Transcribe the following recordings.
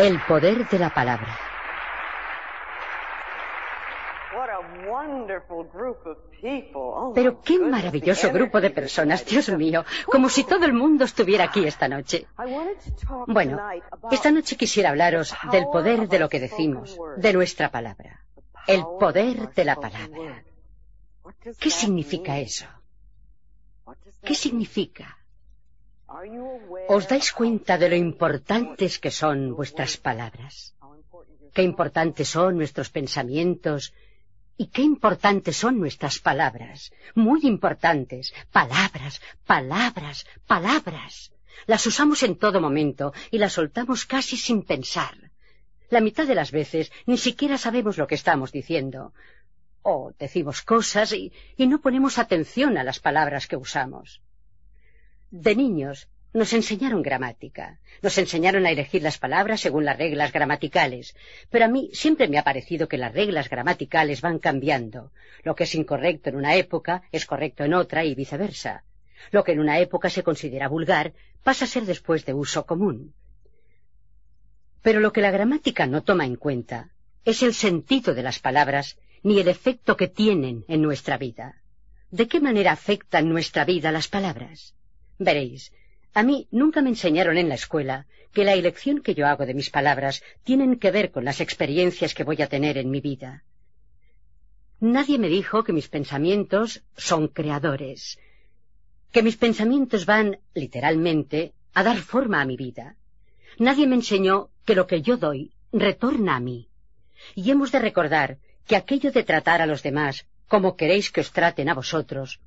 El poder de la palabra. Oh, Pero qué maravilloso grupo de personas, Dios mío, como si todo el mundo estuviera aquí esta noche. Bueno, esta noche quisiera hablaros del poder de lo que decimos, de nuestra palabra. El poder de la palabra. ¿Qué significa eso? ¿Qué significa? ¿Os dais cuenta de lo importantes que son vuestras palabras? ¿Qué importantes son nuestros pensamientos? ¿Y qué importantes son nuestras palabras? Muy importantes. Palabras, palabras, palabras. Las usamos en todo momento y las soltamos casi sin pensar. La mitad de las veces ni siquiera sabemos lo que estamos diciendo. O decimos cosas y, y no ponemos atención a las palabras que usamos. De niños nos enseñaron gramática, nos enseñaron a elegir las palabras según las reglas gramaticales, pero a mí siempre me ha parecido que las reglas gramaticales van cambiando. Lo que es incorrecto en una época es correcto en otra y viceversa. Lo que en una época se considera vulgar pasa a ser después de uso común. Pero lo que la gramática no toma en cuenta es el sentido de las palabras ni el efecto que tienen en nuestra vida. ¿De qué manera afectan nuestra vida las palabras? Veréis, a mí nunca me enseñaron en la escuela que la elección que yo hago de mis palabras tienen que ver con las experiencias que voy a tener en mi vida. Nadie me dijo que mis pensamientos son creadores, que mis pensamientos van, literalmente, a dar forma a mi vida. Nadie me enseñó que lo que yo doy retorna a mí. Y hemos de recordar que aquello de tratar a los demás como queréis que os traten a vosotros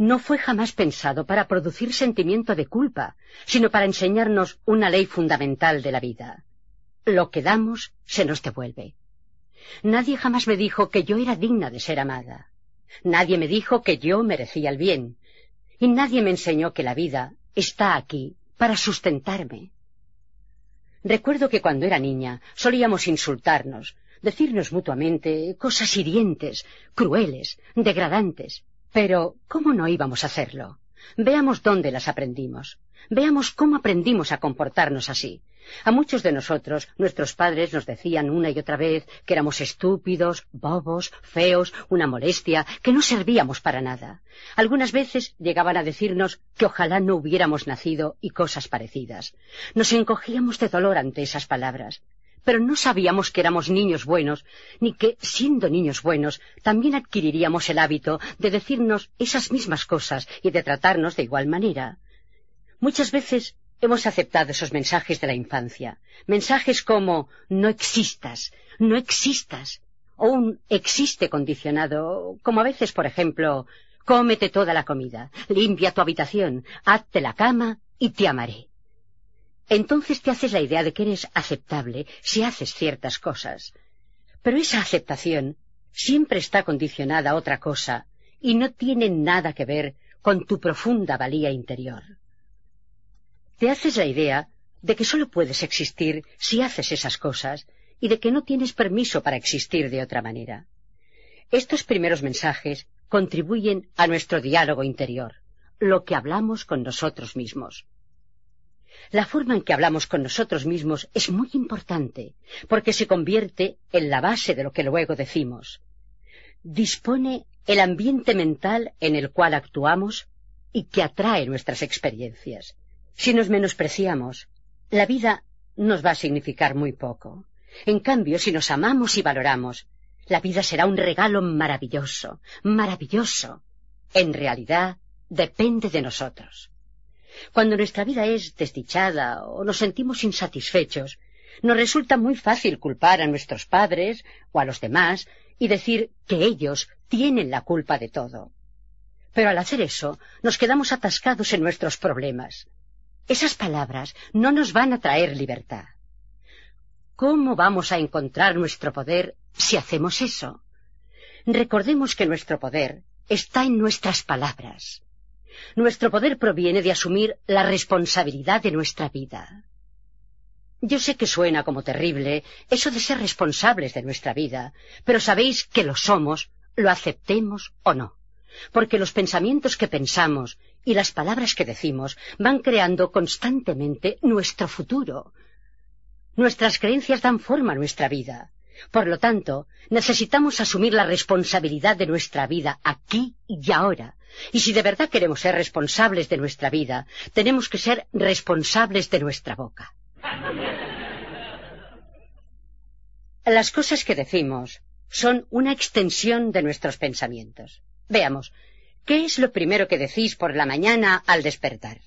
no fue jamás pensado para producir sentimiento de culpa, sino para enseñarnos una ley fundamental de la vida. Lo que damos se nos devuelve. Nadie jamás me dijo que yo era digna de ser amada. Nadie me dijo que yo merecía el bien. Y nadie me enseñó que la vida está aquí para sustentarme. Recuerdo que cuando era niña solíamos insultarnos, decirnos mutuamente cosas hirientes, crueles, degradantes, pero, ¿cómo no íbamos a hacerlo? Veamos dónde las aprendimos. Veamos cómo aprendimos a comportarnos así. A muchos de nosotros, nuestros padres nos decían una y otra vez que éramos estúpidos, bobos, feos, una molestia, que no servíamos para nada. Algunas veces llegaban a decirnos que ojalá no hubiéramos nacido y cosas parecidas. Nos encogíamos de dolor ante esas palabras pero no sabíamos que éramos niños buenos, ni que, siendo niños buenos, también adquiriríamos el hábito de decirnos esas mismas cosas y de tratarnos de igual manera. Muchas veces hemos aceptado esos mensajes de la infancia, mensajes como no existas, no existas, o un existe condicionado, como a veces, por ejemplo, cómete toda la comida, limpia tu habitación, hazte la cama y te amaré entonces te haces la idea de que eres aceptable si haces ciertas cosas. Pero esa aceptación siempre está condicionada a otra cosa y no tiene nada que ver con tu profunda valía interior. Te haces la idea de que sólo puedes existir si haces esas cosas y de que no tienes permiso para existir de otra manera. Estos primeros mensajes contribuyen a nuestro diálogo interior, lo que hablamos con nosotros mismos. La forma en que hablamos con nosotros mismos es muy importante, porque se convierte en la base de lo que luego decimos. Dispone el ambiente mental en el cual actuamos y que atrae nuestras experiencias. Si nos menospreciamos, la vida nos va a significar muy poco. En cambio, si nos amamos y valoramos, la vida será un regalo maravilloso, maravilloso. En realidad, depende de nosotros. Cuando nuestra vida es desdichada o nos sentimos insatisfechos, nos resulta muy fácil culpar a nuestros padres o a los demás y decir que ellos tienen la culpa de todo. Pero al hacer eso, nos quedamos atascados en nuestros problemas. Esas palabras no nos van a traer libertad. ¿Cómo vamos a encontrar nuestro poder si hacemos eso? Recordemos que nuestro poder está en nuestras palabras. Nuestro poder proviene de asumir la responsabilidad de nuestra vida. Yo sé que suena como terrible eso de ser responsables de nuestra vida, pero sabéis que lo somos, lo aceptemos o no, porque los pensamientos que pensamos y las palabras que decimos van creando constantemente nuestro futuro. Nuestras creencias dan forma a nuestra vida. Por lo tanto, necesitamos asumir la responsabilidad de nuestra vida aquí y ahora. Y si de verdad queremos ser responsables de nuestra vida, tenemos que ser responsables de nuestra boca. Las cosas que decimos son una extensión de nuestros pensamientos. Veamos, ¿qué es lo primero que decís por la mañana al despertar?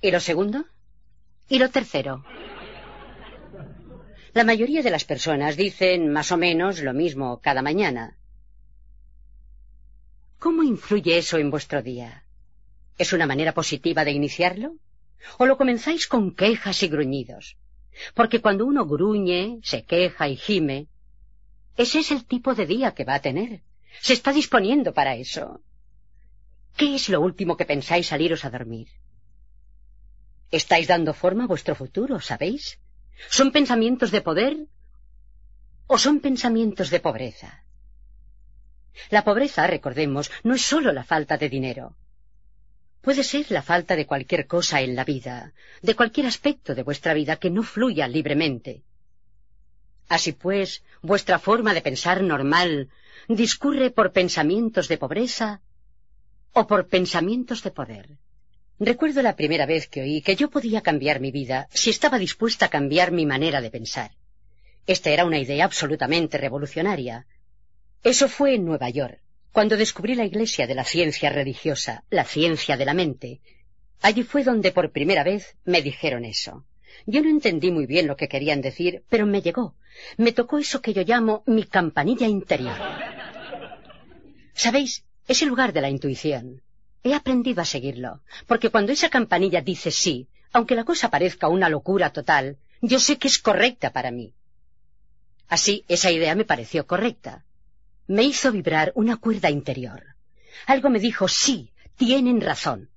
¿Y lo segundo? ¿Y lo tercero? La mayoría de las personas dicen más o menos lo mismo cada mañana. ¿Cómo influye eso en vuestro día? ¿Es una manera positiva de iniciarlo? ¿O lo comenzáis con quejas y gruñidos? Porque cuando uno gruñe, se queja y gime, ese es el tipo de día que va a tener. Se está disponiendo para eso. ¿Qué es lo último que pensáis saliros a dormir? Estáis dando forma a vuestro futuro, ¿sabéis? ¿Son pensamientos de poder o son pensamientos de pobreza? La pobreza, recordemos, no es sólo la falta de dinero. Puede ser la falta de cualquier cosa en la vida, de cualquier aspecto de vuestra vida que no fluya libremente. Así pues, vuestra forma de pensar normal discurre por pensamientos de pobreza o por pensamientos de poder. Recuerdo la primera vez que oí que yo podía cambiar mi vida si estaba dispuesta a cambiar mi manera de pensar. Esta era una idea absolutamente revolucionaria. Eso fue en Nueva York, cuando descubrí la iglesia de la ciencia religiosa, la ciencia de la mente. Allí fue donde por primera vez me dijeron eso. Yo no entendí muy bien lo que querían decir, pero me llegó. Me tocó eso que yo llamo mi campanilla interior. ¿Sabéis? Es el lugar de la intuición. He aprendido a seguirlo, porque cuando esa campanilla dice sí, aunque la cosa parezca una locura total, yo sé que es correcta para mí. Así, esa idea me pareció correcta. Me hizo vibrar una cuerda interior. Algo me dijo, sí, tienen razón.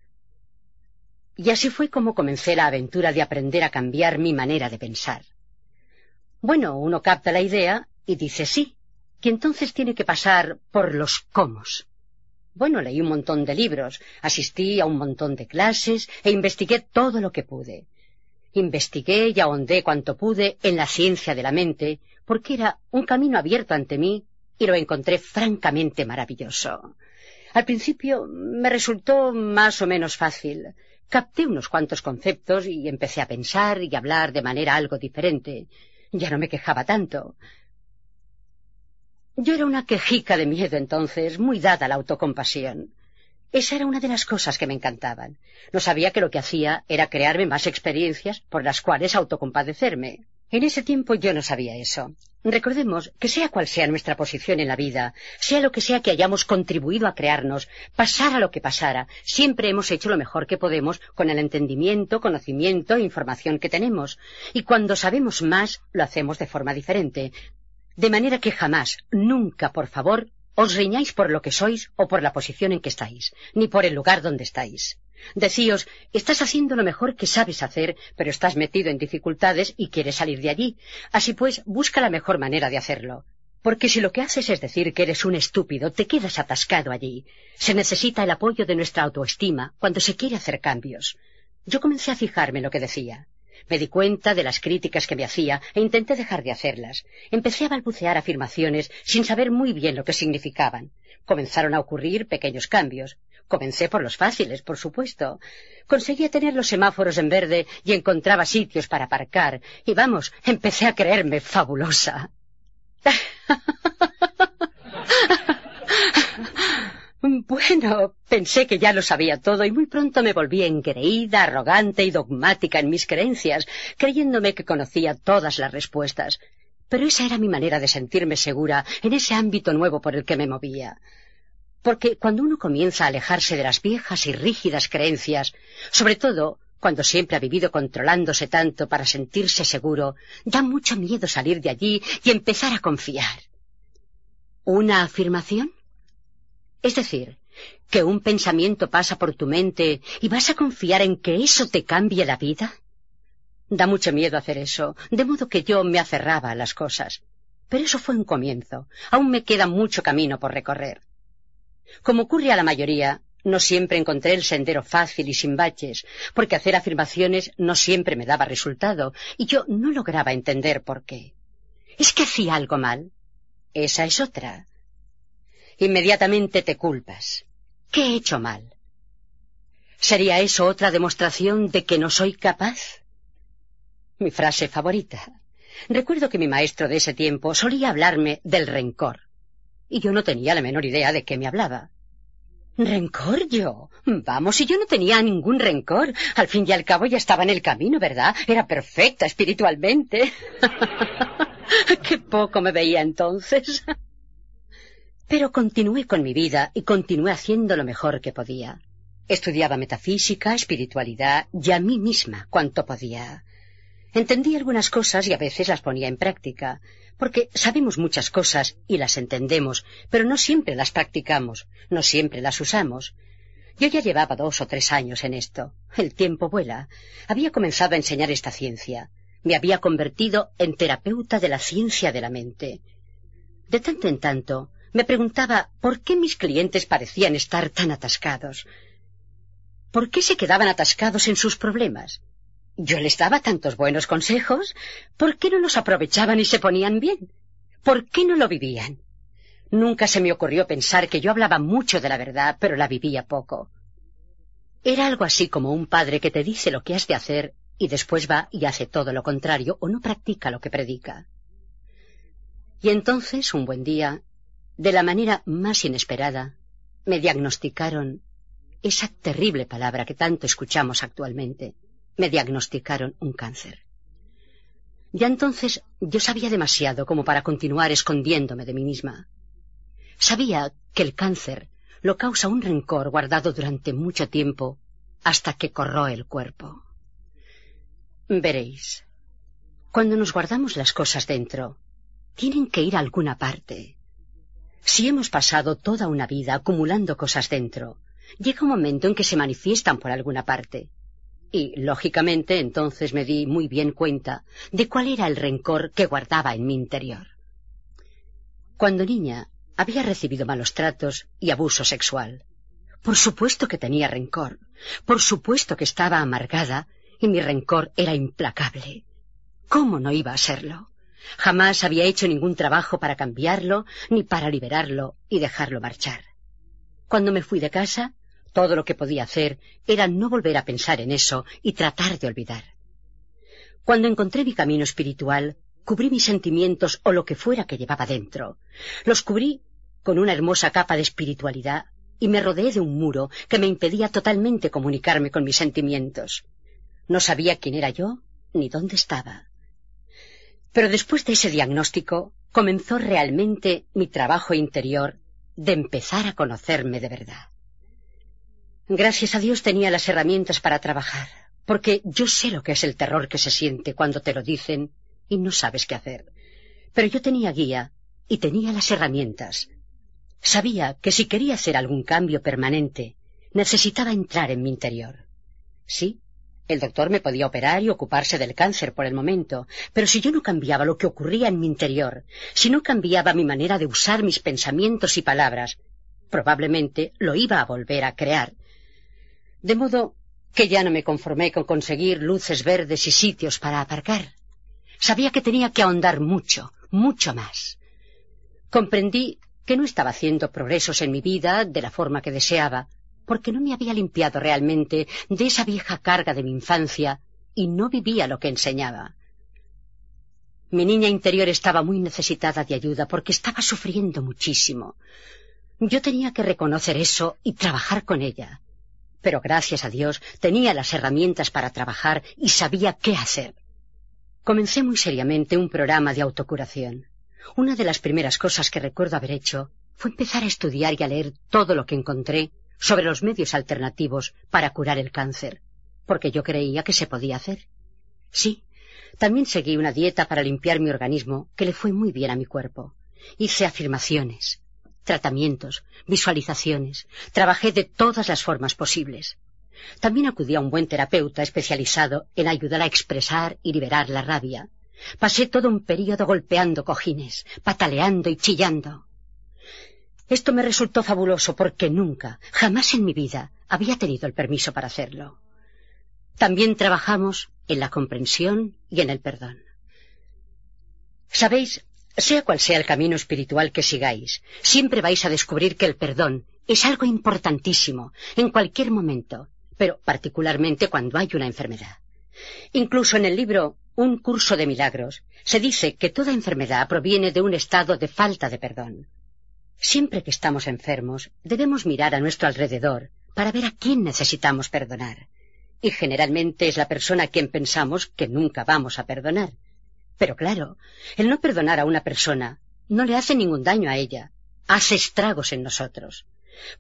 Y así fue como comencé la aventura de aprender a cambiar mi manera de pensar. Bueno, uno capta la idea y dice sí, que entonces tiene que pasar por los comos. Bueno, leí un montón de libros, asistí a un montón de clases e investigué todo lo que pude. Investigué y ahondé cuanto pude en la ciencia de la mente, porque era un camino abierto ante mí y lo encontré francamente maravilloso. Al principio me resultó más o menos fácil. Capté unos cuantos conceptos y empecé a pensar y hablar de manera algo diferente. Ya no me quejaba tanto. Yo era una quejica de miedo entonces, muy dada a la autocompasión. Esa era una de las cosas que me encantaban. No sabía que lo que hacía era crearme más experiencias por las cuales autocompadecerme. En ese tiempo yo no sabía eso. Recordemos que sea cual sea nuestra posición en la vida, sea lo que sea que hayamos contribuido a crearnos, pasara lo que pasara, siempre hemos hecho lo mejor que podemos con el entendimiento, conocimiento e información que tenemos. Y cuando sabemos más, lo hacemos de forma diferente, de manera que jamás, nunca, por favor, os riñáis por lo que sois o por la posición en que estáis, ni por el lugar donde estáis. Decíos, estás haciendo lo mejor que sabes hacer, pero estás metido en dificultades y quieres salir de allí. Así pues, busca la mejor manera de hacerlo. Porque si lo que haces es decir que eres un estúpido, te quedas atascado allí. Se necesita el apoyo de nuestra autoestima cuando se quiere hacer cambios. Yo comencé a fijarme en lo que decía. Me di cuenta de las críticas que me hacía e intenté dejar de hacerlas. Empecé a balbucear afirmaciones sin saber muy bien lo que significaban. Comenzaron a ocurrir pequeños cambios. Comencé por los fáciles, por supuesto. Conseguía tener los semáforos en verde y encontraba sitios para aparcar. Y vamos, empecé a creerme fabulosa. Bueno, pensé que ya lo sabía todo y muy pronto me volví engreída, arrogante y dogmática en mis creencias, creyéndome que conocía todas las respuestas. Pero esa era mi manera de sentirme segura en ese ámbito nuevo por el que me movía. Porque cuando uno comienza a alejarse de las viejas y rígidas creencias, sobre todo cuando siempre ha vivido controlándose tanto para sentirse seguro, da mucho miedo salir de allí y empezar a confiar. ¿Una afirmación? Es decir, que un pensamiento pasa por tu mente y vas a confiar en que eso te cambie la vida. Da mucho miedo hacer eso, de modo que yo me aferraba a las cosas. Pero eso fue un comienzo. Aún me queda mucho camino por recorrer. Como ocurre a la mayoría, no siempre encontré el sendero fácil y sin baches, porque hacer afirmaciones no siempre me daba resultado, y yo no lograba entender por qué. ¿Es que hacía algo mal? Esa es otra. Inmediatamente te culpas. ¿Qué he hecho mal? ¿Sería eso otra demostración de que no soy capaz? Mi frase favorita. Recuerdo que mi maestro de ese tiempo solía hablarme del rencor, y yo no tenía la menor idea de qué me hablaba. ¿Rencor yo? Vamos, y yo no tenía ningún rencor. Al fin y al cabo ya estaba en el camino, ¿verdad? Era perfecta espiritualmente. Qué poco me veía entonces. Pero continué con mi vida y continué haciendo lo mejor que podía. Estudiaba metafísica, espiritualidad y a mí misma cuanto podía. Entendí algunas cosas y a veces las ponía en práctica, porque sabemos muchas cosas y las entendemos, pero no siempre las practicamos, no siempre las usamos. Yo ya llevaba dos o tres años en esto. El tiempo vuela. Había comenzado a enseñar esta ciencia. Me había convertido en terapeuta de la ciencia de la mente. De tanto en tanto, me preguntaba por qué mis clientes parecían estar tan atascados. ¿Por qué se quedaban atascados en sus problemas? Yo les daba tantos buenos consejos. ¿Por qué no los aprovechaban y se ponían bien? ¿Por qué no lo vivían? Nunca se me ocurrió pensar que yo hablaba mucho de la verdad, pero la vivía poco. Era algo así como un padre que te dice lo que has de hacer y después va y hace todo lo contrario o no practica lo que predica. Y entonces, un buen día, de la manera más inesperada, me diagnosticaron esa terrible palabra que tanto escuchamos actualmente, me diagnosticaron un cáncer. Ya entonces yo sabía demasiado como para continuar escondiéndome de mí misma. Sabía que el cáncer lo causa un rencor guardado durante mucho tiempo hasta que corroe el cuerpo. Veréis, cuando nos guardamos las cosas dentro, tienen que ir a alguna parte. Si hemos pasado toda una vida acumulando cosas dentro, llega un momento en que se manifiestan por alguna parte. Y, lógicamente, entonces me di muy bien cuenta de cuál era el rencor que guardaba en mi interior. Cuando niña había recibido malos tratos y abuso sexual. Por supuesto que tenía rencor, por supuesto que estaba amargada y mi rencor era implacable. ¿Cómo no iba a serlo? Jamás había hecho ningún trabajo para cambiarlo ni para liberarlo y dejarlo marchar. Cuando me fui de casa, todo lo que podía hacer era no volver a pensar en eso y tratar de olvidar. Cuando encontré mi camino espiritual, cubrí mis sentimientos o lo que fuera que llevaba dentro. Los cubrí con una hermosa capa de espiritualidad y me rodeé de un muro que me impedía totalmente comunicarme con mis sentimientos. No sabía quién era yo ni dónde estaba. Pero después de ese diagnóstico comenzó realmente mi trabajo interior de empezar a conocerme de verdad. Gracias a Dios tenía las herramientas para trabajar, porque yo sé lo que es el terror que se siente cuando te lo dicen y no sabes qué hacer. Pero yo tenía guía y tenía las herramientas. Sabía que si quería hacer algún cambio permanente, necesitaba entrar en mi interior. Sí, el doctor me podía operar y ocuparse del cáncer por el momento, pero si yo no cambiaba lo que ocurría en mi interior, si no cambiaba mi manera de usar mis pensamientos y palabras, probablemente lo iba a volver a crear de modo que ya no me conformé con conseguir luces verdes y sitios para aparcar. Sabía que tenía que ahondar mucho, mucho más. Comprendí que no estaba haciendo progresos en mi vida de la forma que deseaba, porque no me había limpiado realmente de esa vieja carga de mi infancia y no vivía lo que enseñaba. Mi niña interior estaba muy necesitada de ayuda porque estaba sufriendo muchísimo. Yo tenía que reconocer eso y trabajar con ella pero gracias a Dios tenía las herramientas para trabajar y sabía qué hacer. comencé muy seriamente un programa de autocuración. Una de las primeras cosas que recuerdo haber hecho fue empezar a estudiar y a leer todo lo que encontré sobre los medios alternativos para curar el cáncer, porque yo creía que se podía hacer. Sí, también seguí una dieta para limpiar mi organismo que le fue muy bien a mi cuerpo. Hice afirmaciones, tratamientos, visualizaciones, trabajé de todas las formas posibles. También acudí a un buen terapeuta especializado en ayudar a expresar y liberar la rabia. Pasé todo un período golpeando cojines, pataleando y chillando. Esto me resultó fabuloso porque nunca, jamás en mi vida, había tenido el permiso para hacerlo. También trabajamos en la comprensión y en el perdón. Sabéis, sea cual sea el camino espiritual que sigáis, siempre vais a descubrir que el perdón es algo importantísimo en cualquier momento, pero particularmente cuando hay una enfermedad. Incluso en el libro Un curso de milagros se dice que toda enfermedad proviene de un estado de falta de perdón. Siempre que estamos enfermos, debemos mirar a nuestro alrededor para ver a quién necesitamos perdonar. Y generalmente es la persona a quien pensamos que nunca vamos a perdonar. Pero claro, el no perdonar a una persona no le hace ningún daño a ella, hace estragos en nosotros.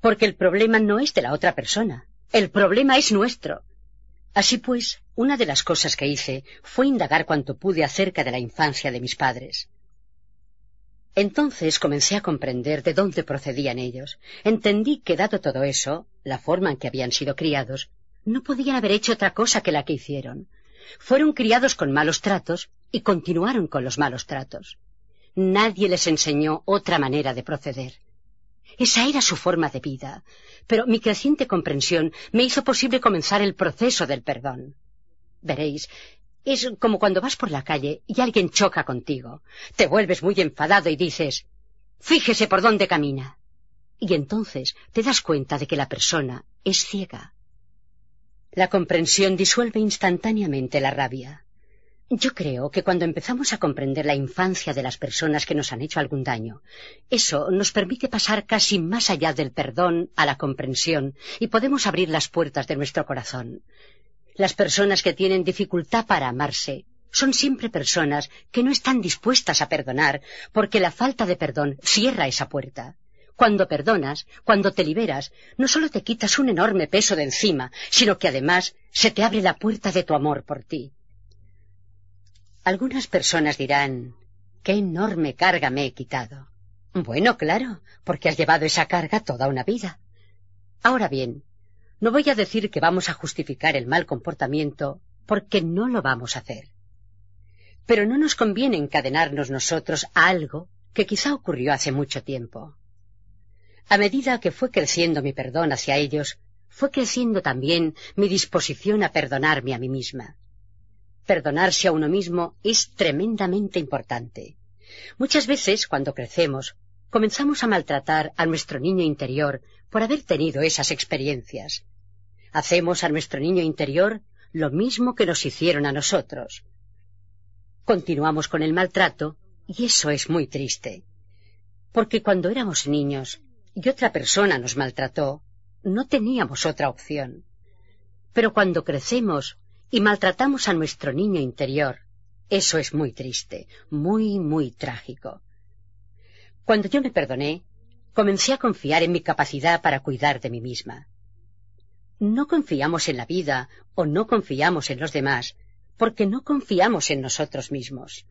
Porque el problema no es de la otra persona, el problema es nuestro. Así pues, una de las cosas que hice fue indagar cuanto pude acerca de la infancia de mis padres. Entonces comencé a comprender de dónde procedían ellos. Entendí que, dado todo eso, la forma en que habían sido criados, no podían haber hecho otra cosa que la que hicieron. Fueron criados con malos tratos y continuaron con los malos tratos. Nadie les enseñó otra manera de proceder. Esa era su forma de vida, pero mi creciente comprensión me hizo posible comenzar el proceso del perdón. Veréis, es como cuando vas por la calle y alguien choca contigo. Te vuelves muy enfadado y dices, fíjese por dónde camina. Y entonces te das cuenta de que la persona es ciega. La comprensión disuelve instantáneamente la rabia. Yo creo que cuando empezamos a comprender la infancia de las personas que nos han hecho algún daño, eso nos permite pasar casi más allá del perdón a la comprensión y podemos abrir las puertas de nuestro corazón. Las personas que tienen dificultad para amarse son siempre personas que no están dispuestas a perdonar porque la falta de perdón cierra esa puerta. Cuando perdonas, cuando te liberas, no solo te quitas un enorme peso de encima, sino que además se te abre la puerta de tu amor por ti. Algunas personas dirán, qué enorme carga me he quitado. Bueno, claro, porque has llevado esa carga toda una vida. Ahora bien, no voy a decir que vamos a justificar el mal comportamiento, porque no lo vamos a hacer. Pero no nos conviene encadenarnos nosotros a algo que quizá ocurrió hace mucho tiempo. A medida que fue creciendo mi perdón hacia ellos, fue creciendo también mi disposición a perdonarme a mí misma. Perdonarse a uno mismo es tremendamente importante. Muchas veces, cuando crecemos, comenzamos a maltratar a nuestro niño interior por haber tenido esas experiencias. Hacemos a nuestro niño interior lo mismo que nos hicieron a nosotros. Continuamos con el maltrato y eso es muy triste. Porque cuando éramos niños y otra persona nos maltrató, no teníamos otra opción. Pero cuando crecemos y maltratamos a nuestro niño interior, eso es muy triste, muy, muy trágico. Cuando yo me perdoné, comencé a confiar en mi capacidad para cuidar de mí misma. No confiamos en la vida o no confiamos en los demás porque no confiamos en nosotros mismos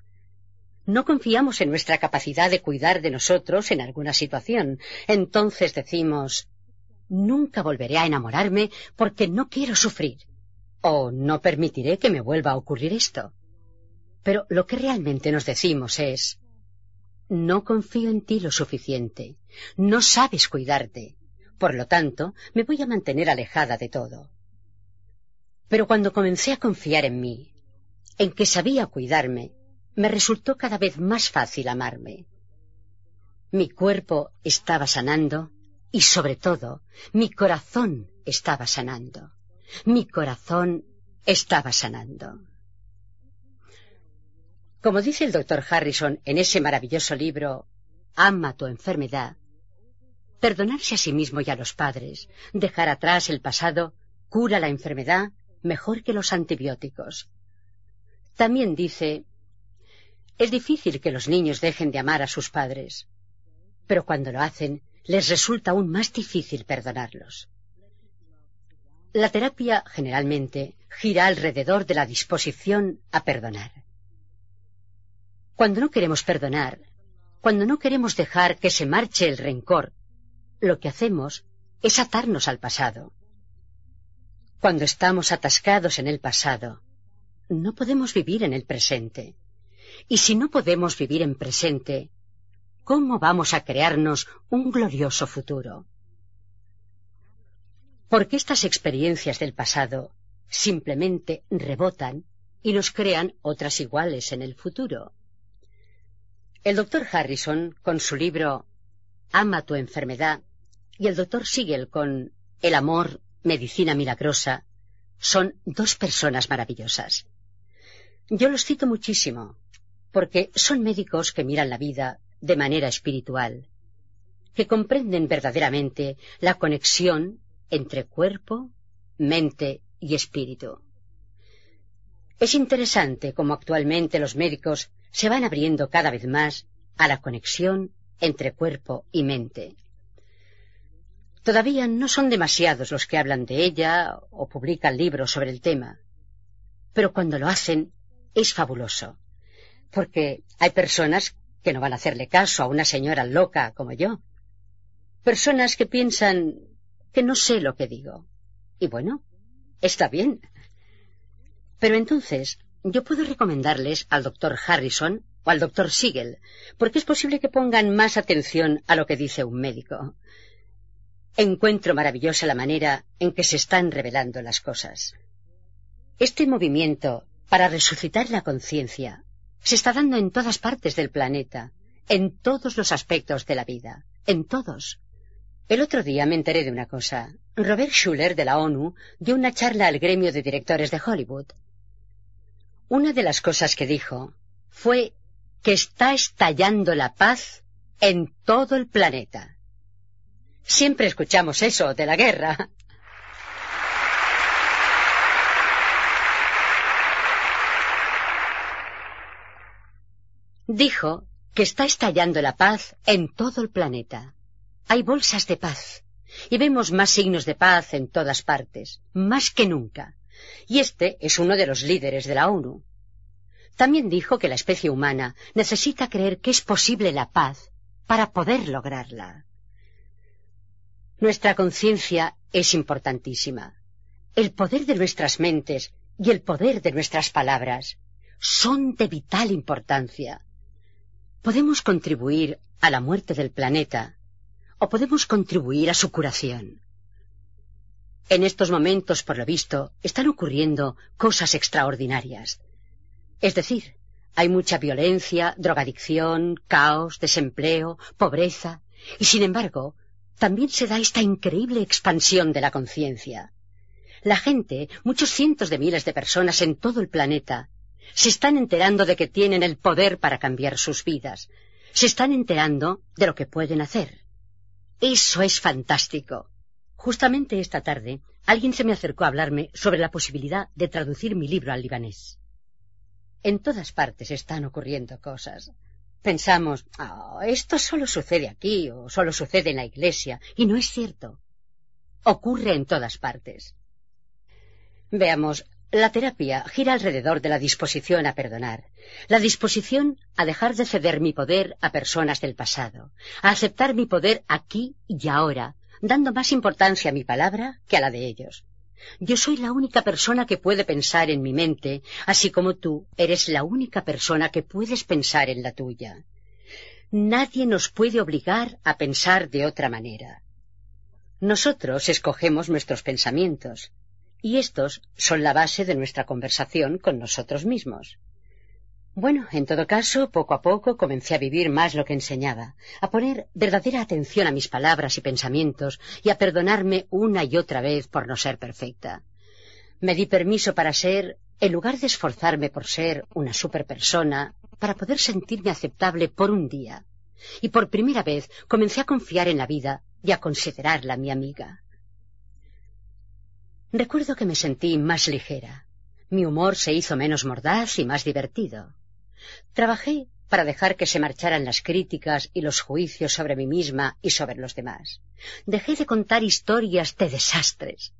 no confiamos en nuestra capacidad de cuidar de nosotros en alguna situación. Entonces decimos, nunca volveré a enamorarme porque no quiero sufrir. O no permitiré que me vuelva a ocurrir esto. Pero lo que realmente nos decimos es, no confío en ti lo suficiente, no sabes cuidarte, por lo tanto, me voy a mantener alejada de todo. Pero cuando comencé a confiar en mí, en que sabía cuidarme, me resultó cada vez más fácil amarme. Mi cuerpo estaba sanando y sobre todo mi corazón estaba sanando. Mi corazón estaba sanando. Como dice el doctor Harrison en ese maravilloso libro Ama tu enfermedad, perdonarse a sí mismo y a los padres, dejar atrás el pasado, cura la enfermedad mejor que los antibióticos. También dice, es difícil que los niños dejen de amar a sus padres, pero cuando lo hacen, les resulta aún más difícil perdonarlos. La terapia generalmente gira alrededor de la disposición a perdonar. Cuando no queremos perdonar, cuando no queremos dejar que se marche el rencor, lo que hacemos es atarnos al pasado. Cuando estamos atascados en el pasado, no podemos vivir en el presente. Y si no podemos vivir en presente, ¿cómo vamos a crearnos un glorioso futuro? Porque estas experiencias del pasado simplemente rebotan y nos crean otras iguales en el futuro. El doctor Harrison, con su libro Ama tu enfermedad, y el doctor Siegel con El amor, medicina milagrosa, son dos personas maravillosas. Yo los cito muchísimo, porque son médicos que miran la vida de manera espiritual, que comprenden verdaderamente la conexión entre cuerpo, mente y espíritu. Es interesante cómo actualmente los médicos se van abriendo cada vez más a la conexión entre cuerpo y mente. Todavía no son demasiados los que hablan de ella o publican libros sobre el tema, pero cuando lo hacen es fabuloso, porque hay personas que no van a hacerle caso a una señora loca como yo, personas que piensan que no sé lo que digo. Y bueno, está bien. Pero entonces yo puedo recomendarles al doctor Harrison o al doctor Siegel, porque es posible que pongan más atención a lo que dice un médico. Encuentro maravillosa la manera en que se están revelando las cosas. Este movimiento para resucitar la conciencia se está dando en todas partes del planeta, en todos los aspectos de la vida, en todos. El otro día me enteré de una cosa. Robert Schuller de la ONU dio una charla al gremio de directores de Hollywood. Una de las cosas que dijo fue que está estallando la paz en todo el planeta. Siempre escuchamos eso de la guerra. Dijo que está estallando la paz en todo el planeta. Hay bolsas de paz y vemos más signos de paz en todas partes, más que nunca. Y este es uno de los líderes de la ONU. También dijo que la especie humana necesita creer que es posible la paz para poder lograrla. Nuestra conciencia es importantísima. El poder de nuestras mentes y el poder de nuestras palabras son de vital importancia podemos contribuir a la muerte del planeta o podemos contribuir a su curación. En estos momentos, por lo visto, están ocurriendo cosas extraordinarias. Es decir, hay mucha violencia, drogadicción, caos, desempleo, pobreza, y sin embargo, también se da esta increíble expansión de la conciencia. La gente, muchos cientos de miles de personas en todo el planeta, se están enterando de que tienen el poder para cambiar sus vidas. Se están enterando de lo que pueden hacer. Eso es fantástico. Justamente esta tarde alguien se me acercó a hablarme sobre la posibilidad de traducir mi libro al libanés. En todas partes están ocurriendo cosas. Pensamos, oh, esto solo sucede aquí o solo sucede en la iglesia, y no es cierto. Ocurre en todas partes. Veamos, la terapia gira alrededor de la disposición a perdonar, la disposición a dejar de ceder mi poder a personas del pasado, a aceptar mi poder aquí y ahora, dando más importancia a mi palabra que a la de ellos. Yo soy la única persona que puede pensar en mi mente, así como tú eres la única persona que puedes pensar en la tuya. Nadie nos puede obligar a pensar de otra manera. Nosotros escogemos nuestros pensamientos, y estos son la base de nuestra conversación con nosotros mismos. Bueno, en todo caso, poco a poco comencé a vivir más lo que enseñaba, a poner verdadera atención a mis palabras y pensamientos y a perdonarme una y otra vez por no ser perfecta. Me di permiso para ser, en lugar de esforzarme por ser una superpersona, para poder sentirme aceptable por un día. Y por primera vez comencé a confiar en la vida y a considerarla mi amiga. Recuerdo que me sentí más ligera. Mi humor se hizo menos mordaz y más divertido. Trabajé para dejar que se marcharan las críticas y los juicios sobre mí misma y sobre los demás. Dejé de contar historias de desastres.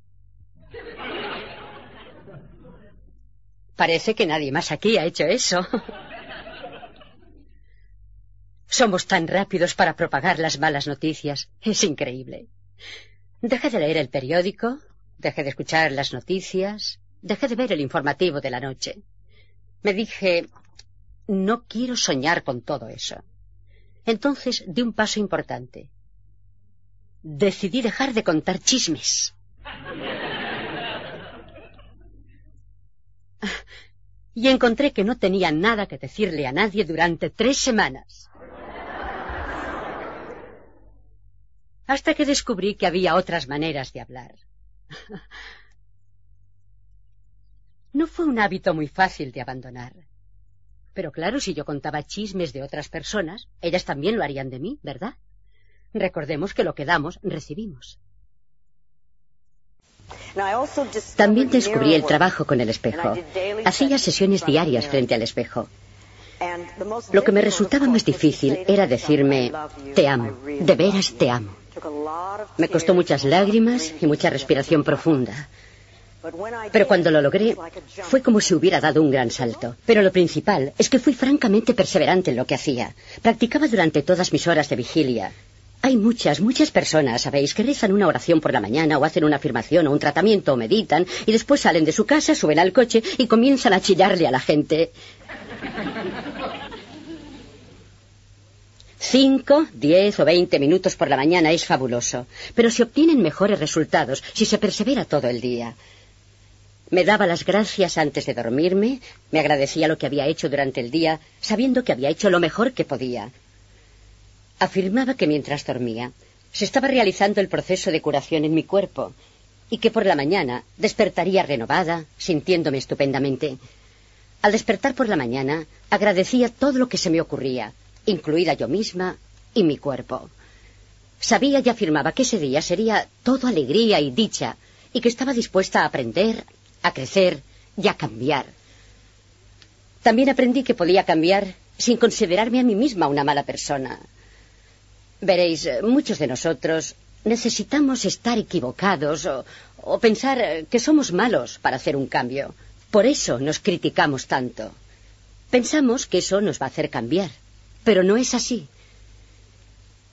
Parece que nadie más aquí ha hecho eso. Somos tan rápidos para propagar las malas noticias. Es increíble. Dejé de leer el periódico, dejé de escuchar las noticias, dejé de ver el informativo de la noche. Me dije, no quiero soñar con todo eso. Entonces di un paso importante. Decidí dejar de contar chismes. Y encontré que no tenía nada que decirle a nadie durante tres semanas. Hasta que descubrí que había otras maneras de hablar. No fue un hábito muy fácil de abandonar. Pero claro, si yo contaba chismes de otras personas, ellas también lo harían de mí, ¿verdad? Recordemos que lo que damos, recibimos. También descubrí el trabajo con el espejo. Hacía sesiones diarias frente al espejo. Lo que me resultaba más difícil era decirme, te amo, de veras te amo. Me costó muchas lágrimas y mucha respiración profunda. Pero cuando lo logré, fue como si hubiera dado un gran salto. Pero lo principal es que fui francamente perseverante en lo que hacía. Practicaba durante todas mis horas de vigilia. Hay muchas, muchas personas, sabéis, que rezan una oración por la mañana o hacen una afirmación o un tratamiento o meditan y después salen de su casa, suben al coche y comienzan a chillarle a la gente. Cinco, diez o veinte minutos por la mañana es fabuloso, pero se obtienen mejores resultados si se persevera todo el día. Me daba las gracias antes de dormirme, me agradecía lo que había hecho durante el día, sabiendo que había hecho lo mejor que podía. Afirmaba que mientras dormía, se estaba realizando el proceso de curación en mi cuerpo, y que por la mañana despertaría renovada, sintiéndome estupendamente. Al despertar por la mañana, agradecía todo lo que se me ocurría, incluida yo misma y mi cuerpo. Sabía y afirmaba que ese día sería todo alegría y dicha, y que estaba dispuesta a aprender, a crecer y a cambiar. También aprendí que podía cambiar sin considerarme a mí misma una mala persona. Veréis, muchos de nosotros necesitamos estar equivocados o, pensar que somos malos para hacer un cambio. Por eso nos criticamos tanto. Pensamos que eso nos va a hacer cambiar, pero no es así.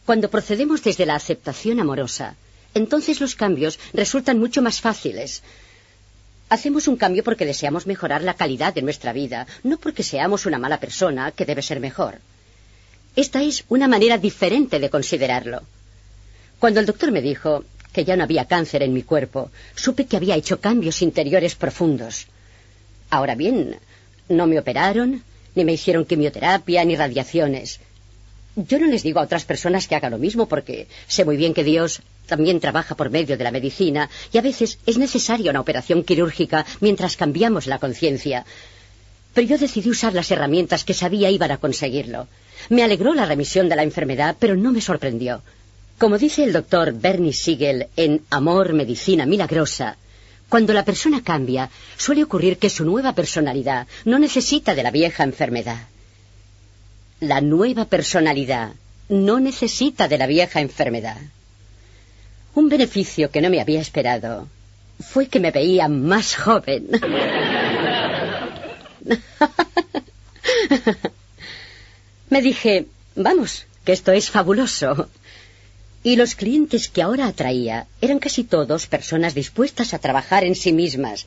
Cuando procedemos desde la aceptación amorosa, entonces los cambios resultan mucho más fáciles, Hacemos un cambio porque deseamos mejorar la calidad de nuestra vida, no porque seamos una mala persona que debe ser mejor. Esta es una manera diferente de considerarlo. Cuando el doctor me dijo que ya no había cáncer en mi cuerpo, supe que había hecho cambios interiores profundos. Ahora bien, no me operaron, ni me hicieron quimioterapia, ni radiaciones. Yo no les digo a otras personas que hagan lo mismo porque sé muy bien que Dios también trabaja por medio de la medicina y a veces es necesaria una operación quirúrgica mientras cambiamos la conciencia. Pero yo decidí usar las herramientas que sabía iban a conseguirlo. Me alegró la remisión de la enfermedad, pero no me sorprendió. Como dice el doctor Bernie Siegel en Amor, Medicina Milagrosa, cuando la persona cambia, suele ocurrir que su nueva personalidad no necesita de la vieja enfermedad. La nueva personalidad no necesita de la vieja enfermedad. Un beneficio que no me había esperado fue que me veía más joven. me dije, vamos, que esto es fabuloso. Y los clientes que ahora atraía eran casi todos personas dispuestas a trabajar en sí mismas.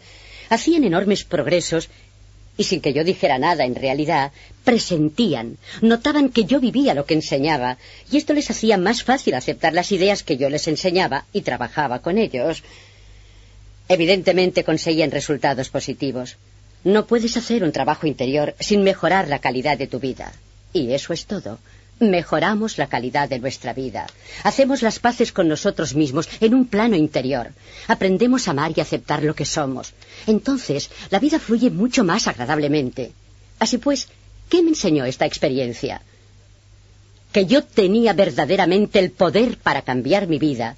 Hacían enormes progresos y sin que yo dijera nada en realidad, presentían, notaban que yo vivía lo que enseñaba, y esto les hacía más fácil aceptar las ideas que yo les enseñaba y trabajaba con ellos. Evidentemente conseguían resultados positivos. No puedes hacer un trabajo interior sin mejorar la calidad de tu vida. Y eso es todo. Mejoramos la calidad de nuestra vida. Hacemos las paces con nosotros mismos en un plano interior. Aprendemos a amar y aceptar lo que somos. Entonces, la vida fluye mucho más agradablemente. Así pues, ¿qué me enseñó esta experiencia? Que yo tenía verdaderamente el poder para cambiar mi vida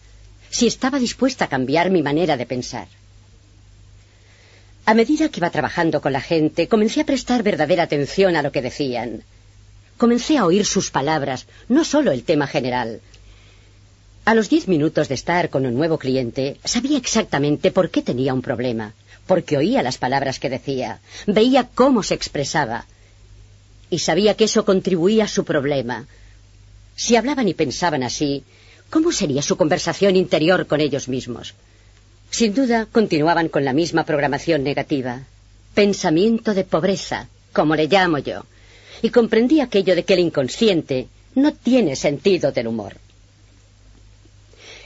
si estaba dispuesta a cambiar mi manera de pensar. A medida que iba trabajando con la gente, comencé a prestar verdadera atención a lo que decían. Comencé a oír sus palabras, no solo el tema general. A los diez minutos de estar con un nuevo cliente, sabía exactamente por qué tenía un problema, porque oía las palabras que decía, veía cómo se expresaba, y sabía que eso contribuía a su problema. Si hablaban y pensaban así, ¿cómo sería su conversación interior con ellos mismos? Sin duda, continuaban con la misma programación negativa. Pensamiento de pobreza, como le llamo yo. Y comprendí aquello de que el inconsciente no tiene sentido del humor.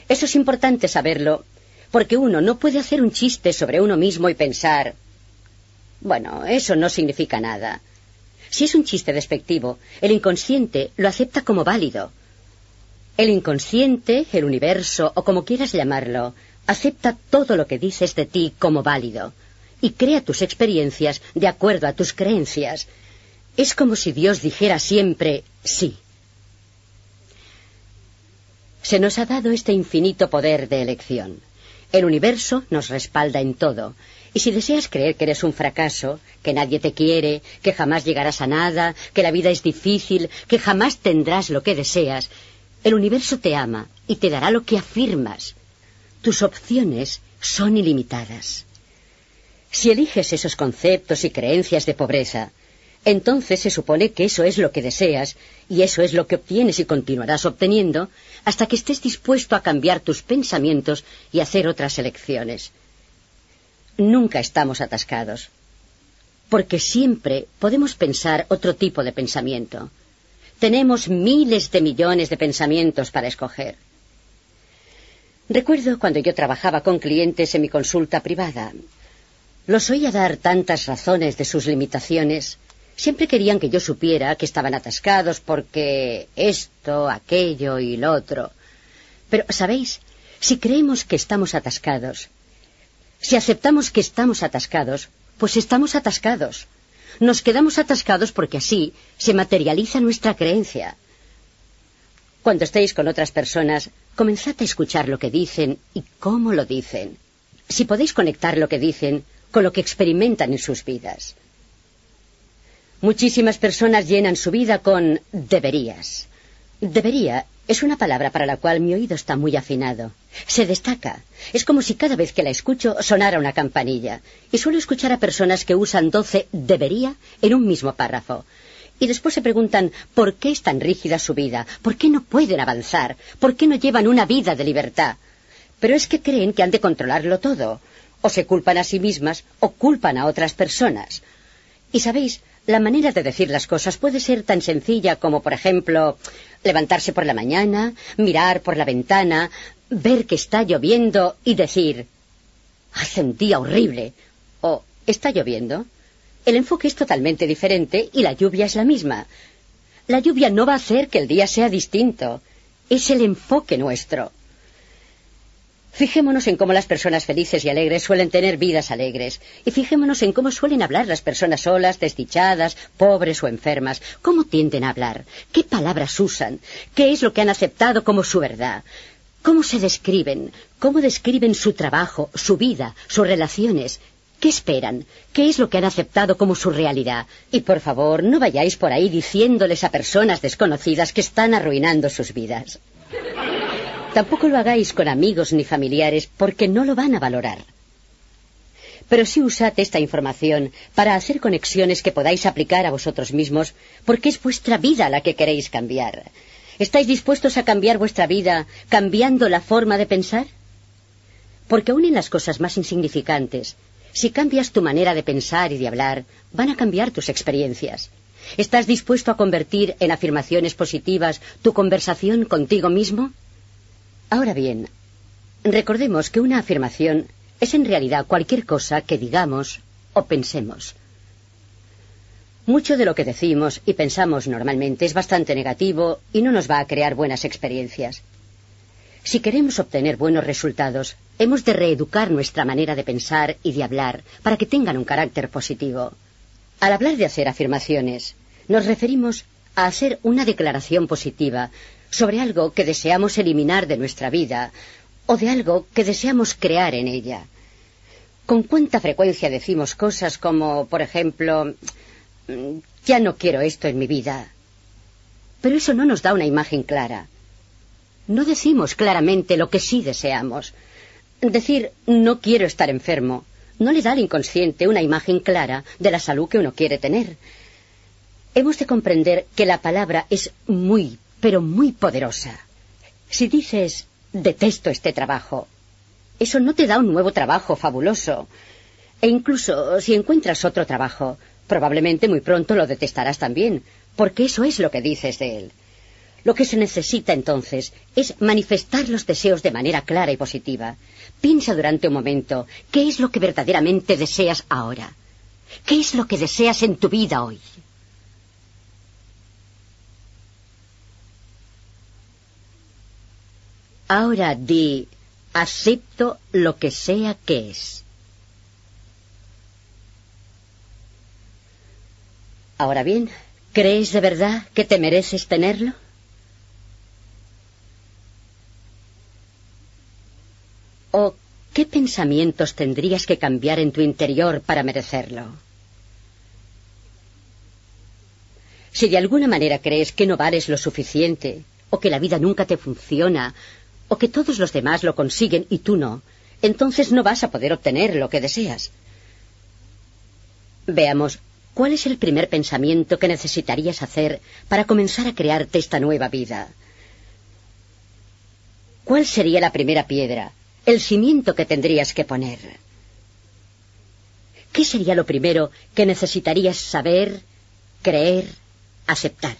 Eso es importante saberlo, porque uno no puede hacer un chiste sobre uno mismo y pensar, bueno, eso no significa nada. Si es un chiste despectivo, el inconsciente lo acepta como válido. El inconsciente, el universo, o como quieras llamarlo, acepta todo lo que dices de ti como válido y crea tus experiencias de acuerdo a tus creencias. Es como si Dios dijera siempre sí. Se nos ha dado este infinito poder de elección. El universo nos respalda en todo. Y si deseas creer que eres un fracaso, que nadie te quiere, que jamás llegarás a nada, que la vida es difícil, que jamás tendrás lo que deseas, el universo te ama y te dará lo que afirmas. Tus opciones son ilimitadas. Si eliges esos conceptos y creencias de pobreza, entonces se supone que eso es lo que deseas y eso es lo que obtienes y continuarás obteniendo hasta que estés dispuesto a cambiar tus pensamientos y hacer otras elecciones. Nunca estamos atascados, porque siempre podemos pensar otro tipo de pensamiento. Tenemos miles de millones de pensamientos para escoger. Recuerdo cuando yo trabajaba con clientes en mi consulta privada. Los oía dar tantas razones de sus limitaciones Siempre querían que yo supiera que estaban atascados porque esto, aquello y lo otro. Pero, ¿sabéis? Si creemos que estamos atascados, si aceptamos que estamos atascados, pues estamos atascados. Nos quedamos atascados porque así se materializa nuestra creencia. Cuando estéis con otras personas, comenzad a escuchar lo que dicen y cómo lo dicen. Si podéis conectar lo que dicen con lo que experimentan en sus vidas. Muchísimas personas llenan su vida con deberías. Debería es una palabra para la cual mi oído está muy afinado. Se destaca. Es como si cada vez que la escucho sonara una campanilla. Y suelo escuchar a personas que usan doce debería en un mismo párrafo. Y después se preguntan por qué es tan rígida su vida, por qué no pueden avanzar, por qué no llevan una vida de libertad. Pero es que creen que han de controlarlo todo. O se culpan a sí mismas o culpan a otras personas. Y sabéis, la manera de decir las cosas puede ser tan sencilla como, por ejemplo, levantarse por la mañana, mirar por la ventana, ver que está lloviendo y decir, hace un día horrible, o está lloviendo. El enfoque es totalmente diferente y la lluvia es la misma. La lluvia no va a hacer que el día sea distinto. Es el enfoque nuestro. Fijémonos en cómo las personas felices y alegres suelen tener vidas alegres. Y fijémonos en cómo suelen hablar las personas solas, desdichadas, pobres o enfermas. ¿Cómo tienden a hablar? ¿Qué palabras usan? ¿Qué es lo que han aceptado como su verdad? ¿Cómo se describen? ¿Cómo describen su trabajo, su vida, sus relaciones? ¿Qué esperan? ¿Qué es lo que han aceptado como su realidad? Y por favor, no vayáis por ahí diciéndoles a personas desconocidas que están arruinando sus vidas. Tampoco lo hagáis con amigos ni familiares porque no lo van a valorar. Pero sí usad esta información para hacer conexiones que podáis aplicar a vosotros mismos porque es vuestra vida la que queréis cambiar. ¿Estáis dispuestos a cambiar vuestra vida cambiando la forma de pensar? Porque aun en las cosas más insignificantes, si cambias tu manera de pensar y de hablar, van a cambiar tus experiencias. ¿Estás dispuesto a convertir en afirmaciones positivas tu conversación contigo mismo? Ahora bien, recordemos que una afirmación es en realidad cualquier cosa que digamos o pensemos. Mucho de lo que decimos y pensamos normalmente es bastante negativo y no nos va a crear buenas experiencias. Si queremos obtener buenos resultados, hemos de reeducar nuestra manera de pensar y de hablar para que tengan un carácter positivo. Al hablar de hacer afirmaciones, nos referimos a hacer una declaración positiva sobre algo que deseamos eliminar de nuestra vida o de algo que deseamos crear en ella. Con cuánta frecuencia decimos cosas como, por ejemplo, "Mm, ya no quiero esto en mi vida. Pero eso no nos da una imagen clara. No decimos claramente lo que sí deseamos. Decir no quiero estar enfermo no le da al inconsciente una imagen clara de la salud que uno quiere tener. Hemos de comprender que la palabra es muy, pero muy poderosa. Si dices detesto este trabajo, eso no te da un nuevo trabajo fabuloso. E incluso si encuentras otro trabajo, probablemente muy pronto lo detestarás también, porque eso es lo que dices de él. Lo que se necesita entonces es manifestar los deseos de manera clara y positiva. Piensa durante un momento qué es lo que verdaderamente deseas ahora. ¿Qué es lo que deseas en tu vida hoy? Ahora di, acepto lo que sea que es. Ahora bien, ¿crees de verdad que te mereces tenerlo? ¿O qué pensamientos tendrías que cambiar en tu interior para merecerlo? Si de alguna manera crees que no vales lo suficiente, o que la vida nunca te funciona, o que todos los demás lo consiguen y tú no, entonces no vas a poder obtener lo que deseas. Veamos, ¿cuál es el primer pensamiento que necesitarías hacer para comenzar a crearte esta nueva vida? ¿Cuál sería la primera piedra, el cimiento que tendrías que poner? ¿Qué sería lo primero que necesitarías saber, creer, aceptar?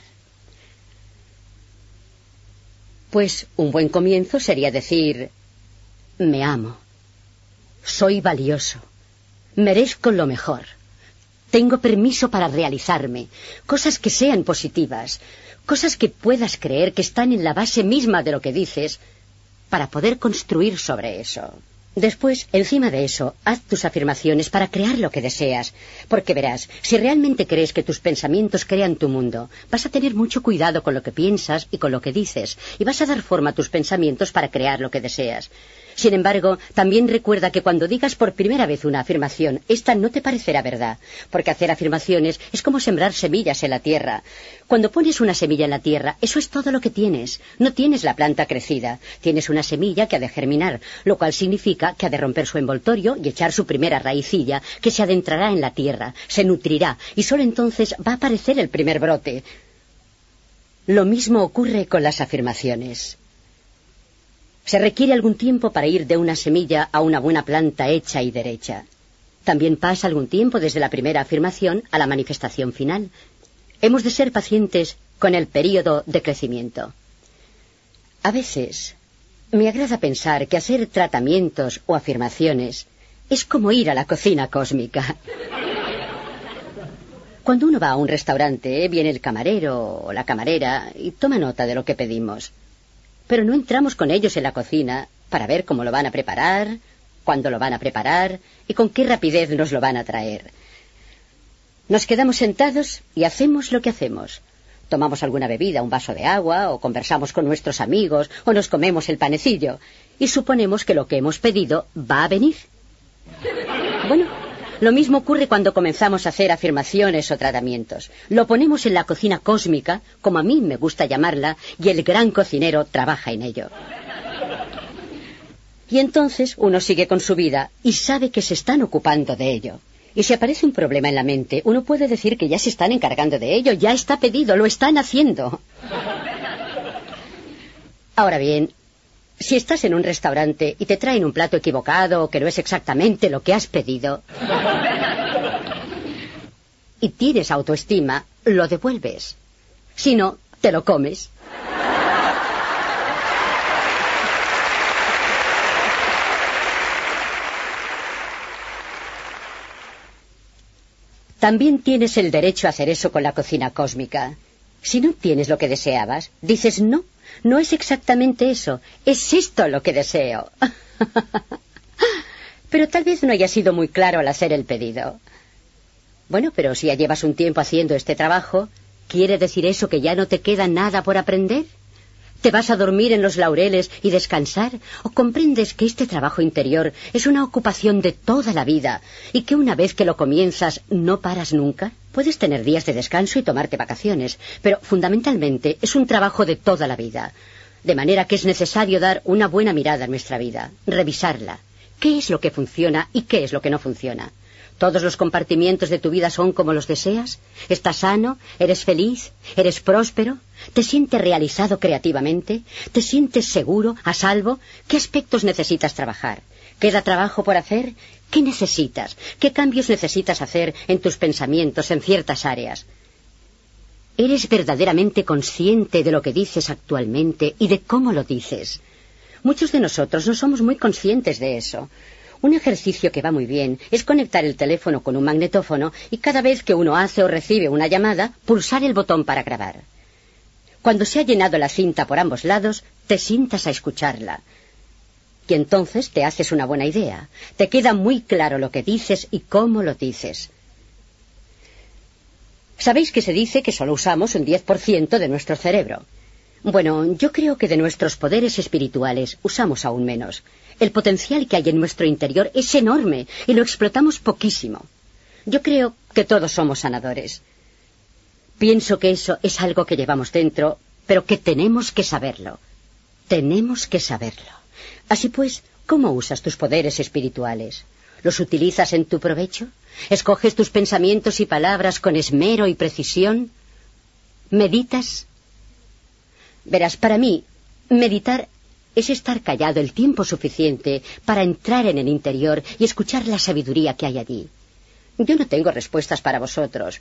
Pues un buen comienzo sería decir, me amo, soy valioso, merezco lo mejor, tengo permiso para realizarme, cosas que sean positivas, cosas que puedas creer que están en la base misma de lo que dices, para poder construir sobre eso. Después, encima de eso, haz tus afirmaciones para crear lo que deseas, porque verás, si realmente crees que tus pensamientos crean tu mundo, vas a tener mucho cuidado con lo que piensas y con lo que dices, y vas a dar forma a tus pensamientos para crear lo que deseas. Sin embargo, también recuerda que cuando digas por primera vez una afirmación, esta no te parecerá verdad, porque hacer afirmaciones es como sembrar semillas en la tierra. Cuando pones una semilla en la tierra, eso es todo lo que tienes. No tienes la planta crecida, tienes una semilla que ha de germinar, lo cual significa que ha de romper su envoltorio y echar su primera raicilla, que se adentrará en la tierra, se nutrirá, y solo entonces va a aparecer el primer brote. Lo mismo ocurre con las afirmaciones. Se requiere algún tiempo para ir de una semilla a una buena planta hecha y derecha. También pasa algún tiempo desde la primera afirmación a la manifestación final. Hemos de ser pacientes con el período de crecimiento. A veces me agrada pensar que hacer tratamientos o afirmaciones es como ir a la cocina cósmica. Cuando uno va a un restaurante, viene el camarero o la camarera y toma nota de lo que pedimos pero no entramos con ellos en la cocina para ver cómo lo van a preparar, cuándo lo van a preparar y con qué rapidez nos lo van a traer. Nos quedamos sentados y hacemos lo que hacemos. Tomamos alguna bebida, un vaso de agua, o conversamos con nuestros amigos, o nos comemos el panecillo, y suponemos que lo que hemos pedido va a venir. Bueno, lo mismo ocurre cuando comenzamos a hacer afirmaciones o tratamientos. Lo ponemos en la cocina cósmica, como a mí me gusta llamarla, y el gran cocinero trabaja en ello. Y entonces uno sigue con su vida y sabe que se están ocupando de ello. Y si aparece un problema en la mente, uno puede decir que ya se están encargando de ello, ya está pedido, lo están haciendo. Ahora bien, si estás en un restaurante y te traen un plato equivocado o que no es exactamente lo que has pedido y tienes autoestima, lo devuelves. Si no, te lo comes. También tienes el derecho a hacer eso con la cocina cósmica. Si no tienes lo que deseabas, dices no, no es exactamente eso, es esto lo que deseo. pero tal vez no haya sido muy claro al hacer el pedido. Bueno, pero si ya llevas un tiempo haciendo este trabajo, ¿quiere decir eso que ya no te queda nada por aprender? ¿Te vas a dormir en los laureles y descansar? ¿O comprendes que este trabajo interior es una ocupación de toda la vida y que una vez que lo comienzas no paras nunca? Puedes tener días de descanso y tomarte vacaciones, pero fundamentalmente es un trabajo de toda la vida. De manera que es necesario dar una buena mirada a nuestra vida, revisarla. ¿Qué es lo que funciona y qué es lo que no funciona? ¿Todos los compartimientos de tu vida son como los deseas? ¿Estás sano? ¿Eres feliz? ¿Eres próspero? ¿Te sientes realizado creativamente? ¿Te sientes seguro, a salvo? ¿Qué aspectos necesitas trabajar? ¿Queda trabajo por hacer? ¿Qué necesitas? ¿Qué cambios necesitas hacer en tus pensamientos en ciertas áreas? ¿Eres verdaderamente consciente de lo que dices actualmente y de cómo lo dices? Muchos de nosotros no somos muy conscientes de eso. Un ejercicio que va muy bien es conectar el teléfono con un magnetófono y cada vez que uno hace o recibe una llamada, pulsar el botón para grabar. Cuando se ha llenado la cinta por ambos lados, te sientas a escucharla. Y entonces te haces una buena idea. Te queda muy claro lo que dices y cómo lo dices. Sabéis que se dice que solo usamos un 10% de nuestro cerebro. Bueno, yo creo que de nuestros poderes espirituales usamos aún menos. El potencial que hay en nuestro interior es enorme y lo explotamos poquísimo. Yo creo que todos somos sanadores. Pienso que eso es algo que llevamos dentro, pero que tenemos que saberlo. Tenemos que saberlo. Así pues, ¿cómo usas tus poderes espirituales? ¿Los utilizas en tu provecho? ¿Escoges tus pensamientos y palabras con esmero y precisión? ¿Meditas? Verás, para mí, meditar es estar callado el tiempo suficiente para entrar en el interior y escuchar la sabiduría que hay allí. Yo no tengo respuestas para vosotros.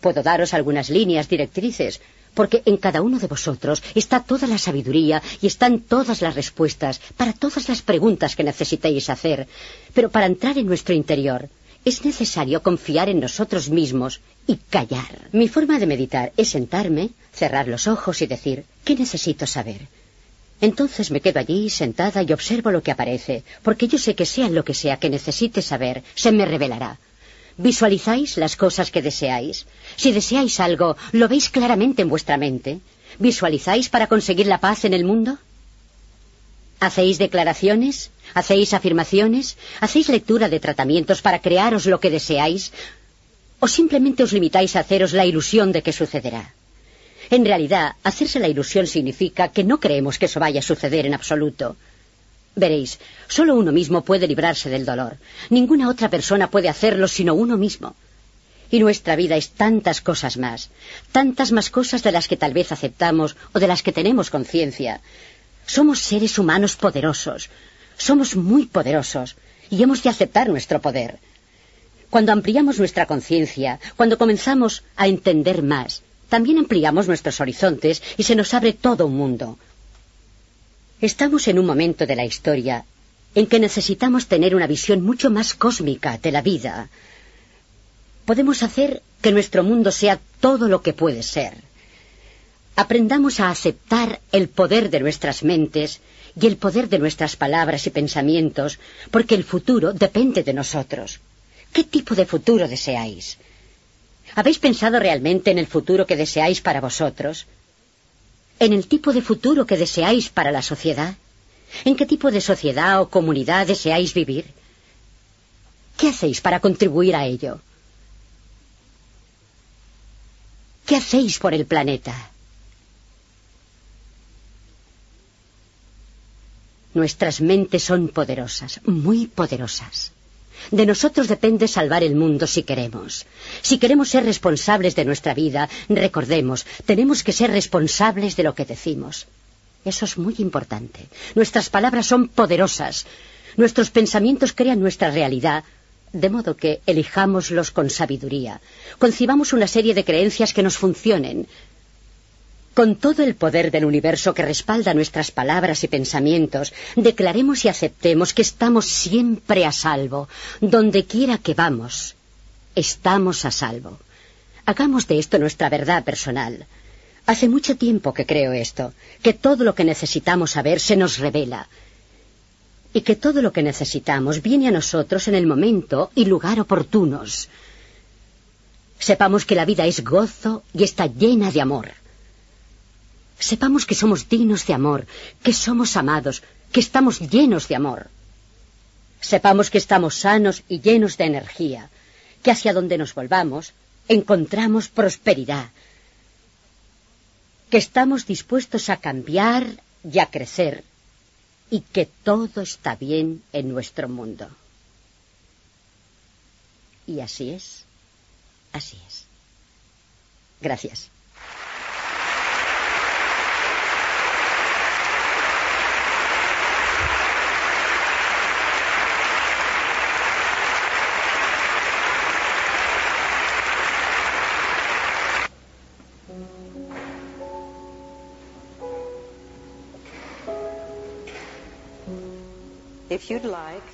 Puedo daros algunas líneas directrices, porque en cada uno de vosotros está toda la sabiduría y están todas las respuestas para todas las preguntas que necesitéis hacer. Pero para entrar en nuestro interior es necesario confiar en nosotros mismos y callar. Mi forma de meditar es sentarme, cerrar los ojos y decir, ¿qué necesito saber? Entonces me quedo allí sentada y observo lo que aparece, porque yo sé que sea lo que sea que necesite saber, se me revelará. ¿Visualizáis las cosas que deseáis? Si deseáis algo, ¿lo veis claramente en vuestra mente? ¿Visualizáis para conseguir la paz en el mundo? ¿Hacéis declaraciones? ¿Hacéis afirmaciones? ¿Hacéis lectura de tratamientos para crearos lo que deseáis? ¿O simplemente os limitáis a haceros la ilusión de que sucederá? En realidad, hacerse la ilusión significa que no creemos que eso vaya a suceder en absoluto. Veréis, solo uno mismo puede librarse del dolor. Ninguna otra persona puede hacerlo sino uno mismo. Y nuestra vida es tantas cosas más, tantas más cosas de las que tal vez aceptamos o de las que tenemos conciencia. Somos seres humanos poderosos, somos muy poderosos, y hemos de aceptar nuestro poder. Cuando ampliamos nuestra conciencia, cuando comenzamos a entender más, también ampliamos nuestros horizontes y se nos abre todo un mundo. Estamos en un momento de la historia en que necesitamos tener una visión mucho más cósmica de la vida. Podemos hacer que nuestro mundo sea todo lo que puede ser. Aprendamos a aceptar el poder de nuestras mentes y el poder de nuestras palabras y pensamientos, porque el futuro depende de nosotros. ¿Qué tipo de futuro deseáis? ¿Habéis pensado realmente en el futuro que deseáis para vosotros? ¿En el tipo de futuro que deseáis para la sociedad? ¿En qué tipo de sociedad o comunidad deseáis vivir? ¿Qué hacéis para contribuir a ello? ¿Qué hacéis por el planeta? Nuestras mentes son poderosas, muy poderosas. De nosotros depende salvar el mundo si queremos. Si queremos ser responsables de nuestra vida, recordemos, tenemos que ser responsables de lo que decimos. Eso es muy importante. Nuestras palabras son poderosas. Nuestros pensamientos crean nuestra realidad, de modo que elijámoslos con sabiduría. Concibamos una serie de creencias que nos funcionen. Con todo el poder del universo que respalda nuestras palabras y pensamientos, declaremos y aceptemos que estamos siempre a salvo, donde quiera que vamos. Estamos a salvo. Hagamos de esto nuestra verdad personal. Hace mucho tiempo que creo esto, que todo lo que necesitamos saber se nos revela, y que todo lo que necesitamos viene a nosotros en el momento y lugar oportunos. Sepamos que la vida es gozo y está llena de amor. Sepamos que somos dignos de amor, que somos amados, que estamos llenos de amor. Sepamos que estamos sanos y llenos de energía, que hacia donde nos volvamos encontramos prosperidad, que estamos dispuestos a cambiar y a crecer y que todo está bien en nuestro mundo. Y así es, así es. Gracias.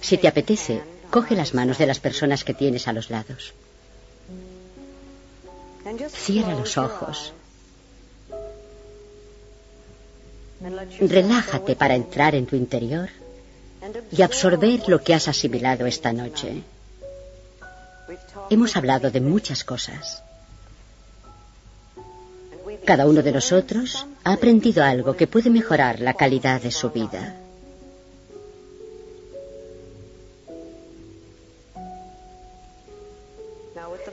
Si te apetece, coge las manos de las personas que tienes a los lados. Cierra los ojos. Relájate para entrar en tu interior y absorber lo que has asimilado esta noche. Hemos hablado de muchas cosas. Cada uno de nosotros ha aprendido algo que puede mejorar la calidad de su vida.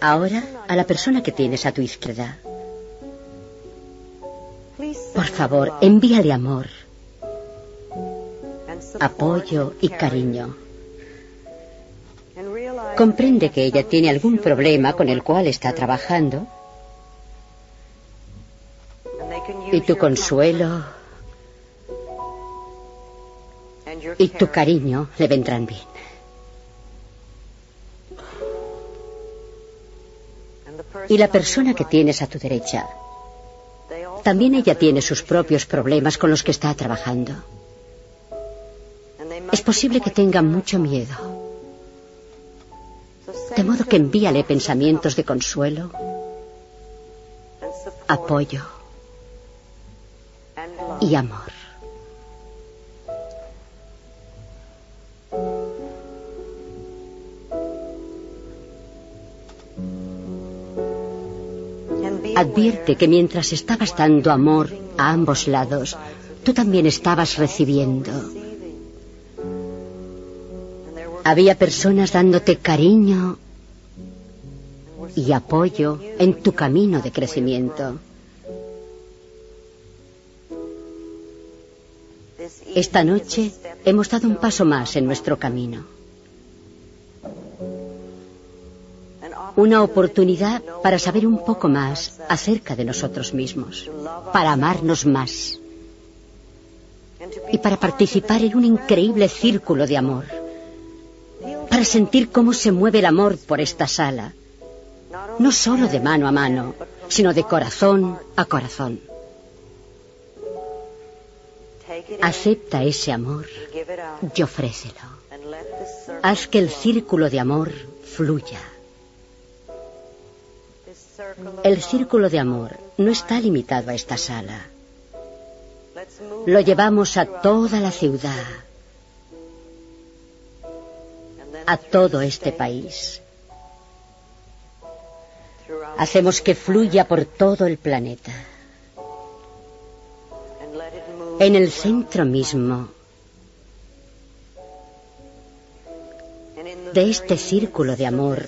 Ahora a la persona que tienes a tu izquierda. Por favor, envíale amor, apoyo y cariño. Comprende que ella tiene algún problema con el cual está trabajando y tu consuelo y tu cariño le vendrán bien. Y la persona que tienes a tu derecha, también ella tiene sus propios problemas con los que está trabajando. Es posible que tenga mucho miedo. De modo que envíale pensamientos de consuelo, apoyo y amor. Advierte que mientras estabas dando amor a ambos lados, tú también estabas recibiendo. Había personas dándote cariño y apoyo en tu camino de crecimiento. Esta noche hemos dado un paso más en nuestro camino. Una oportunidad para saber un poco más acerca de nosotros mismos, para amarnos más y para participar en un increíble círculo de amor, para sentir cómo se mueve el amor por esta sala, no solo de mano a mano, sino de corazón a corazón. Acepta ese amor y ofrécelo. Haz que el círculo de amor fluya. El círculo de amor no está limitado a esta sala. Lo llevamos a toda la ciudad, a todo este país. Hacemos que fluya por todo el planeta. En el centro mismo de este círculo de amor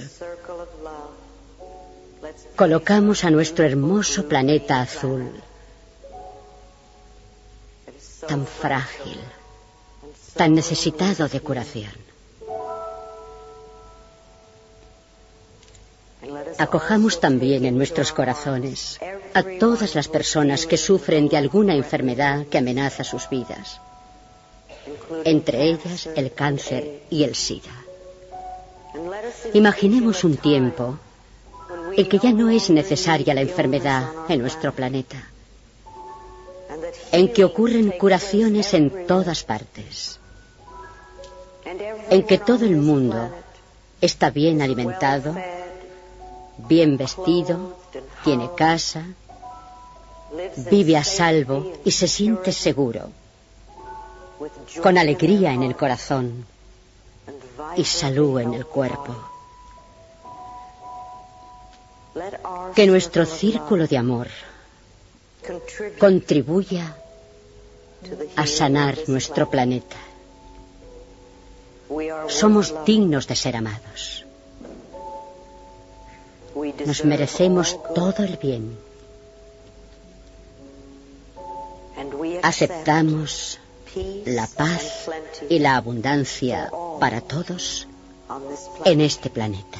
colocamos a nuestro hermoso planeta azul, tan frágil, tan necesitado de curación. Acojamos también en nuestros corazones a todas las personas que sufren de alguna enfermedad que amenaza sus vidas, entre ellas el cáncer y el SIDA. Imaginemos un tiempo en que ya no es necesaria la enfermedad en nuestro planeta, en que ocurren curaciones en todas partes, en que todo el mundo está bien alimentado, bien vestido, tiene casa, vive a salvo y se siente seguro, con alegría en el corazón y salud en el cuerpo que nuestro círculo de amor contribuya a sanar nuestro planeta. Somos dignos de ser amados. Nos merecemos todo el bien. Aceptamos la paz y la abundancia para todos en este planeta.